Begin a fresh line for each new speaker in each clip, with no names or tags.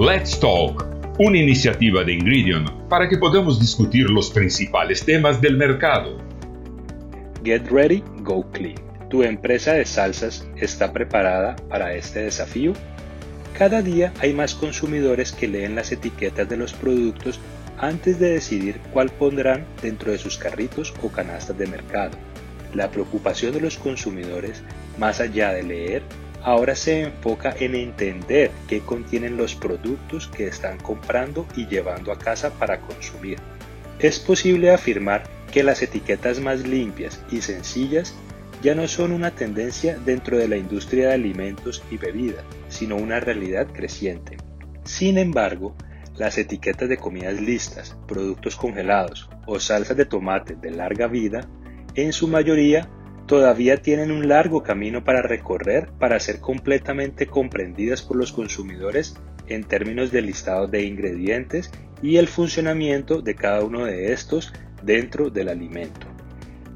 Let's Talk, una iniciativa de Ingredient para que podamos discutir los principales temas del mercado.
Get ready, go clean. ¿Tu empresa de salsas está preparada para este desafío? Cada día hay más consumidores que leen las etiquetas de los productos antes de decidir cuál pondrán dentro de sus carritos o canastas de mercado. La preocupación de los consumidores, más allá de leer, ahora se enfoca en entender qué contienen los productos que están comprando y llevando a casa para consumir. Es posible afirmar que las etiquetas más limpias y sencillas ya no son una tendencia dentro de la industria de alimentos y bebidas, sino una realidad creciente. Sin embargo, las etiquetas de comidas listas, productos congelados o salsas de tomate de larga vida, en su mayoría todavía tienen un largo camino para recorrer para ser completamente comprendidas por los consumidores en términos del listado de ingredientes y el funcionamiento de cada uno de estos dentro del alimento.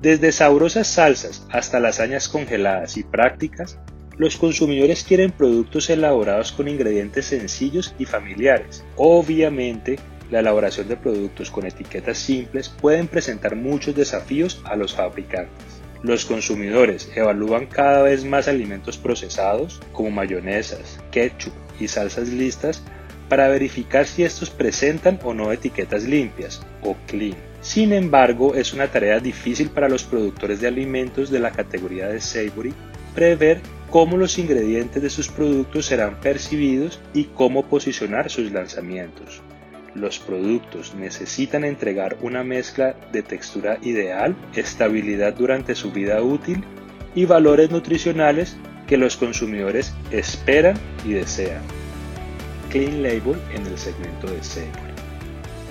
Desde sabrosas salsas hasta lasañas congeladas y prácticas, los consumidores quieren productos elaborados con ingredientes sencillos y familiares. Obviamente, la elaboración de productos con etiquetas simples pueden presentar muchos desafíos a los fabricantes. Los consumidores evalúan cada vez más alimentos procesados como mayonesas, ketchup y salsas listas para verificar si estos presentan o no etiquetas limpias o clean. Sin embargo, es una tarea difícil para los productores de alimentos de la categoría de savory prever cómo los ingredientes de sus productos serán percibidos y cómo posicionar sus lanzamientos. Los productos necesitan entregar una mezcla de textura ideal, estabilidad durante su vida útil y valores nutricionales que los consumidores esperan y desean. Clean Label en el segmento de Savory.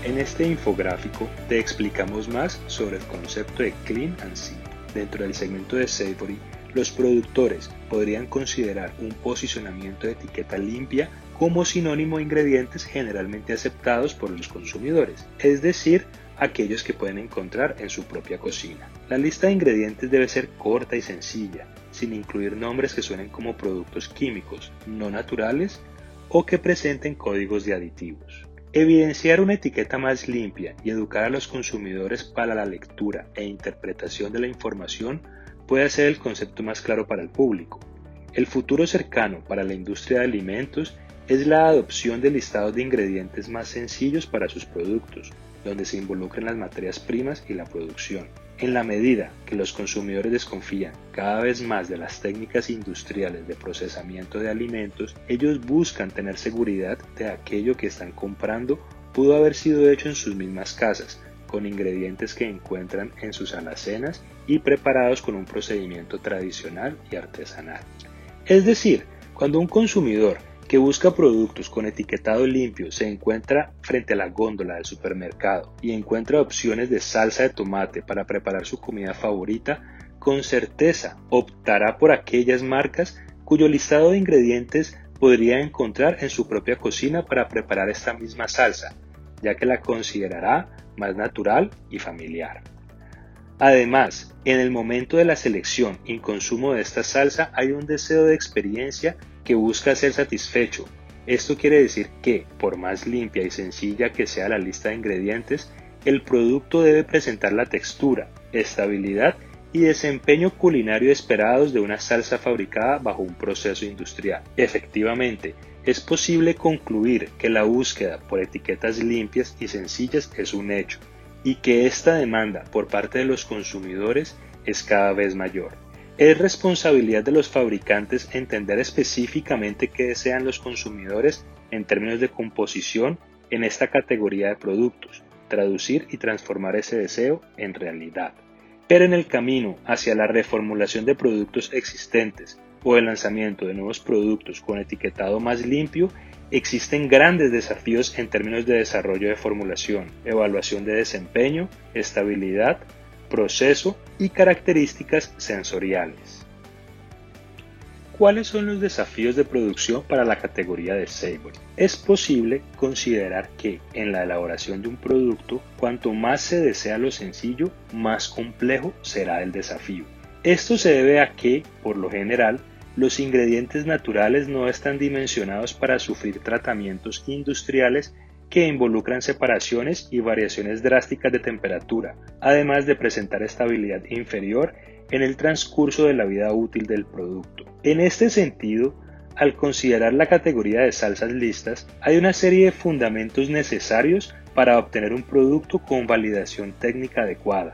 En este infográfico te explicamos más sobre el concepto de Clean and Simple. Dentro del segmento de Savory, los productores podrían considerar un posicionamiento de etiqueta limpia como sinónimo de ingredientes generalmente aceptados por los consumidores, es decir, aquellos que pueden encontrar en su propia cocina. La lista de ingredientes debe ser corta y sencilla, sin incluir nombres que suenen como productos químicos, no naturales o que presenten códigos de aditivos. Evidenciar una etiqueta más limpia y educar a los consumidores para la lectura e interpretación de la información puede ser el concepto más claro para el público. El futuro cercano para la industria de alimentos es la adopción de listados de ingredientes más sencillos para sus productos, donde se involucren las materias primas y la producción. En la medida que los consumidores desconfían cada vez más de las técnicas industriales de procesamiento de alimentos, ellos buscan tener seguridad de aquello que están comprando pudo haber sido hecho en sus mismas casas, con ingredientes que encuentran en sus alacenas y preparados con un procedimiento tradicional y artesanal. Es decir, cuando un consumidor que busca productos con etiquetado limpio se encuentra frente a la góndola del supermercado y encuentra opciones de salsa de tomate para preparar su comida favorita, con certeza optará por aquellas marcas cuyo listado de ingredientes podría encontrar en su propia cocina para preparar esta misma salsa, ya que la considerará más natural y familiar. Además, en el momento de la selección y consumo de esta salsa hay un deseo de experiencia que busca ser satisfecho. Esto quiere decir que, por más limpia y sencilla que sea la lista de ingredientes, el producto debe presentar la textura, estabilidad y desempeño culinario esperados de una salsa fabricada bajo un proceso industrial. Efectivamente, es posible concluir que la búsqueda por etiquetas limpias y sencillas es un hecho, y que esta demanda por parte de los consumidores es cada vez mayor. Es responsabilidad de los fabricantes entender específicamente qué desean los consumidores en términos de composición en esta categoría de productos, traducir y transformar ese deseo en realidad. Pero en el camino hacia la reformulación de productos existentes o el lanzamiento de nuevos productos con etiquetado más limpio, existen grandes desafíos en términos de desarrollo de formulación, evaluación de desempeño, estabilidad, proceso y características sensoriales. ¿Cuáles son los desafíos de producción para la categoría de Savory? Es posible considerar que en la elaboración de un producto, cuanto más se desea lo sencillo, más complejo será el desafío. Esto se debe a que, por lo general, los ingredientes naturales no están dimensionados para sufrir tratamientos industriales que involucran separaciones y variaciones drásticas de temperatura, además de presentar estabilidad inferior en el transcurso de la vida útil del producto. En este sentido, al considerar la categoría de salsas listas, hay una serie de fundamentos necesarios para obtener un producto con validación técnica adecuada.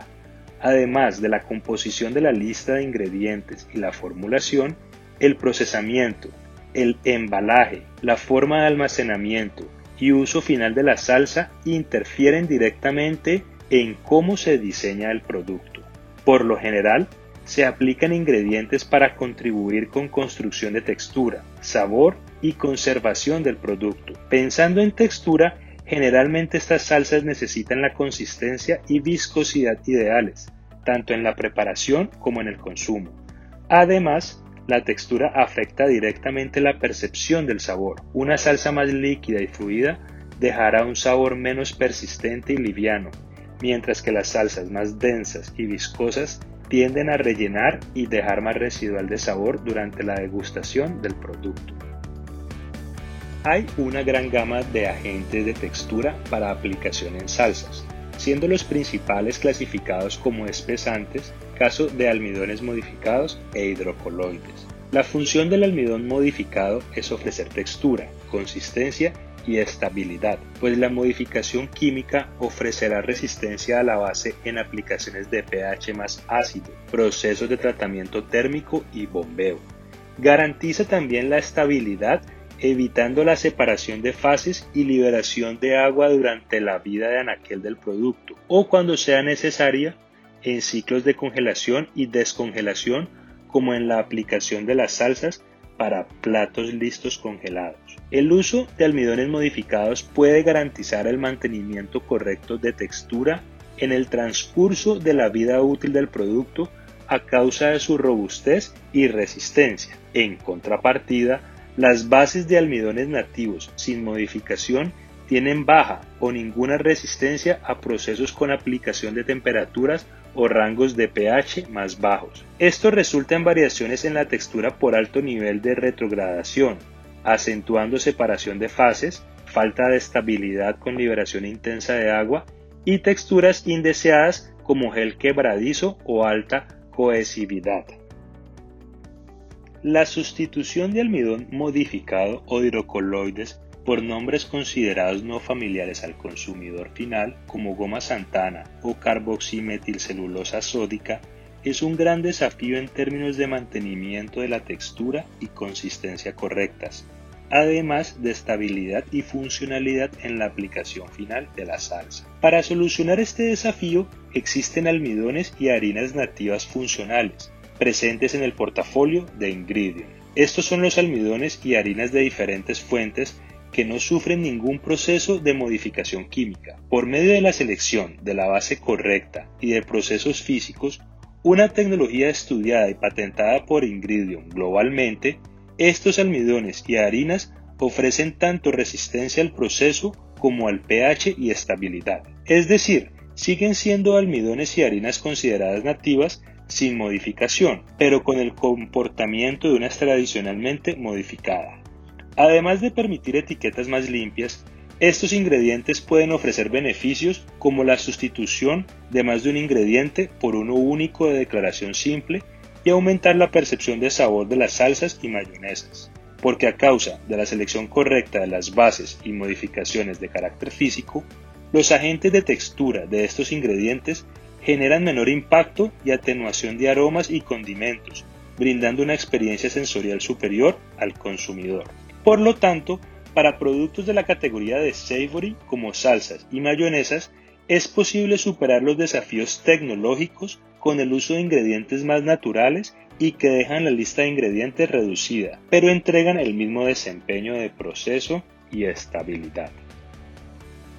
Además de la composición de la lista de ingredientes y la formulación, el procesamiento, el embalaje, la forma de almacenamiento, y uso final de la salsa interfieren directamente en cómo se diseña el producto. Por lo general, se aplican ingredientes para contribuir con construcción de textura, sabor y conservación del producto. Pensando en textura, generalmente estas salsas necesitan la consistencia y viscosidad ideales, tanto en la preparación como en el consumo. Además, la textura afecta directamente la percepción del sabor. Una salsa más líquida y fluida dejará un sabor menos persistente y liviano, mientras que las salsas más densas y viscosas tienden a rellenar y dejar más residual de sabor durante la degustación del producto. Hay una gran gama de agentes de textura para aplicación en salsas, siendo los principales clasificados como espesantes, caso de almidones modificados e hidrocoloides. La función del almidón modificado es ofrecer textura, consistencia y estabilidad, pues la modificación química ofrecerá resistencia a la base en aplicaciones de pH más ácido, procesos de tratamiento térmico y bombeo. Garantiza también la estabilidad evitando la separación de fases y liberación de agua durante la vida de anaquel del producto o cuando sea necesaria en ciclos de congelación y descongelación como en la aplicación de las salsas para platos listos congelados. El uso de almidones modificados puede garantizar el mantenimiento correcto de textura en el transcurso de la vida útil del producto a causa de su robustez y resistencia. En contrapartida, las bases de almidones nativos sin modificación tienen baja o ninguna resistencia a procesos con aplicación de temperaturas o rangos de pH más bajos. Esto resulta en variaciones en la textura por alto nivel de retrogradación, acentuando separación de fases, falta de estabilidad con liberación intensa de agua y texturas indeseadas como gel quebradizo o alta cohesividad. La sustitución de almidón modificado o hidrocoloides por nombres considerados no familiares al consumidor final, como goma santana o carboximetilcelulosa sódica, es un gran desafío en términos de mantenimiento de la textura y consistencia correctas, además de estabilidad y funcionalidad en la aplicación final de la salsa. Para solucionar este desafío existen almidones y harinas nativas funcionales, presentes en el portafolio de Ingredient. Estos son los almidones y harinas de diferentes fuentes que no sufren ningún proceso de modificación química. Por medio de la selección de la base correcta y de procesos físicos, una tecnología estudiada y patentada por Ingredient globalmente, estos almidones y harinas ofrecen tanto resistencia al proceso como al pH y estabilidad. Es decir, siguen siendo almidones y harinas consideradas nativas sin modificación, pero con el comportamiento de unas tradicionalmente modificada. Además de permitir etiquetas más limpias, estos ingredientes pueden ofrecer beneficios como la sustitución de más de un ingrediente por uno único de declaración simple y aumentar la percepción de sabor de las salsas y mayonesas, porque a causa de la selección correcta de las bases y modificaciones de carácter físico, los agentes de textura de estos ingredientes generan menor impacto y atenuación de aromas y condimentos, brindando una experiencia sensorial superior al consumidor. Por lo tanto, para productos de la categoría de savory como salsas y mayonesas, es posible superar los desafíos tecnológicos con el uso de ingredientes más naturales y que dejan la lista de ingredientes reducida, pero entregan el mismo desempeño de proceso y estabilidad.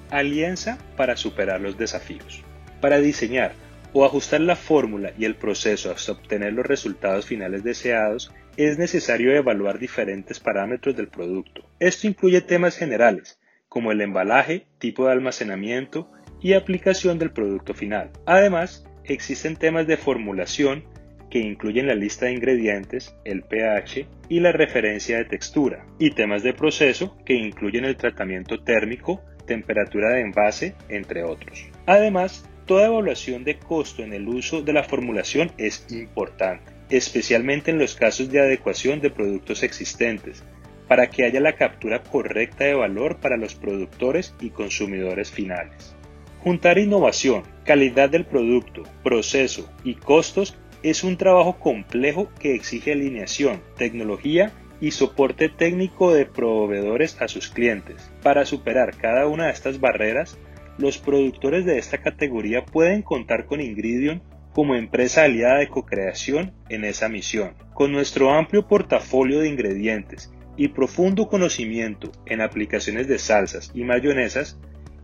Alianza para superar los desafíos. Para diseñar o ajustar la fórmula y el proceso hasta obtener los resultados finales deseados, es necesario evaluar diferentes parámetros del producto. Esto incluye temas generales, como el embalaje, tipo de almacenamiento y aplicación del producto final. Además, existen temas de formulación que incluyen la lista de ingredientes, el pH y la referencia de textura, y temas de proceso que incluyen el tratamiento térmico, temperatura de envase, entre otros. Además, toda evaluación de costo en el uso de la formulación es importante, especialmente en los casos de adecuación de productos existentes, para que haya la captura correcta de valor para los productores y consumidores finales. Juntar innovación, calidad del producto, proceso y costos es un trabajo complejo que exige alineación, tecnología y soporte técnico de proveedores a sus clientes. Para superar cada una de estas barreras, los productores de esta categoría pueden contar con Ingridion como empresa aliada de co-creación en esa misión. Con nuestro amplio portafolio de ingredientes y profundo conocimiento en aplicaciones de salsas y mayonesas,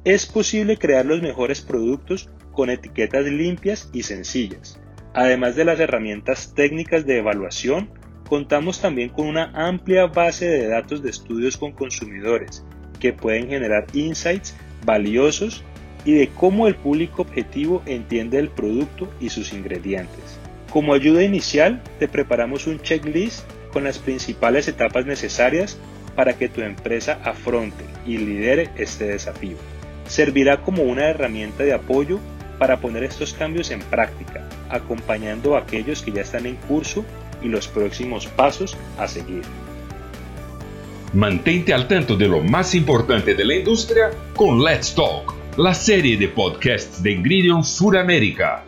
es posible crear los mejores productos con etiquetas limpias y sencillas. Además de las herramientas técnicas de evaluación, contamos también con una amplia base de datos de estudios con consumidores que pueden generar insights valiosos y de cómo el público objetivo entiende el producto y sus ingredientes. Como ayuda inicial, te preparamos un checklist con las principales etapas necesarias para que tu empresa afronte y lidere este desafío. Servirá como una herramienta de apoyo para poner estos cambios en práctica, acompañando a aquellos que ya están en curso y los próximos pasos a seguir.
Mantente al tanto de lo más importante de la industria con Let's Talk, la serie de podcasts de Ingredients Suramérica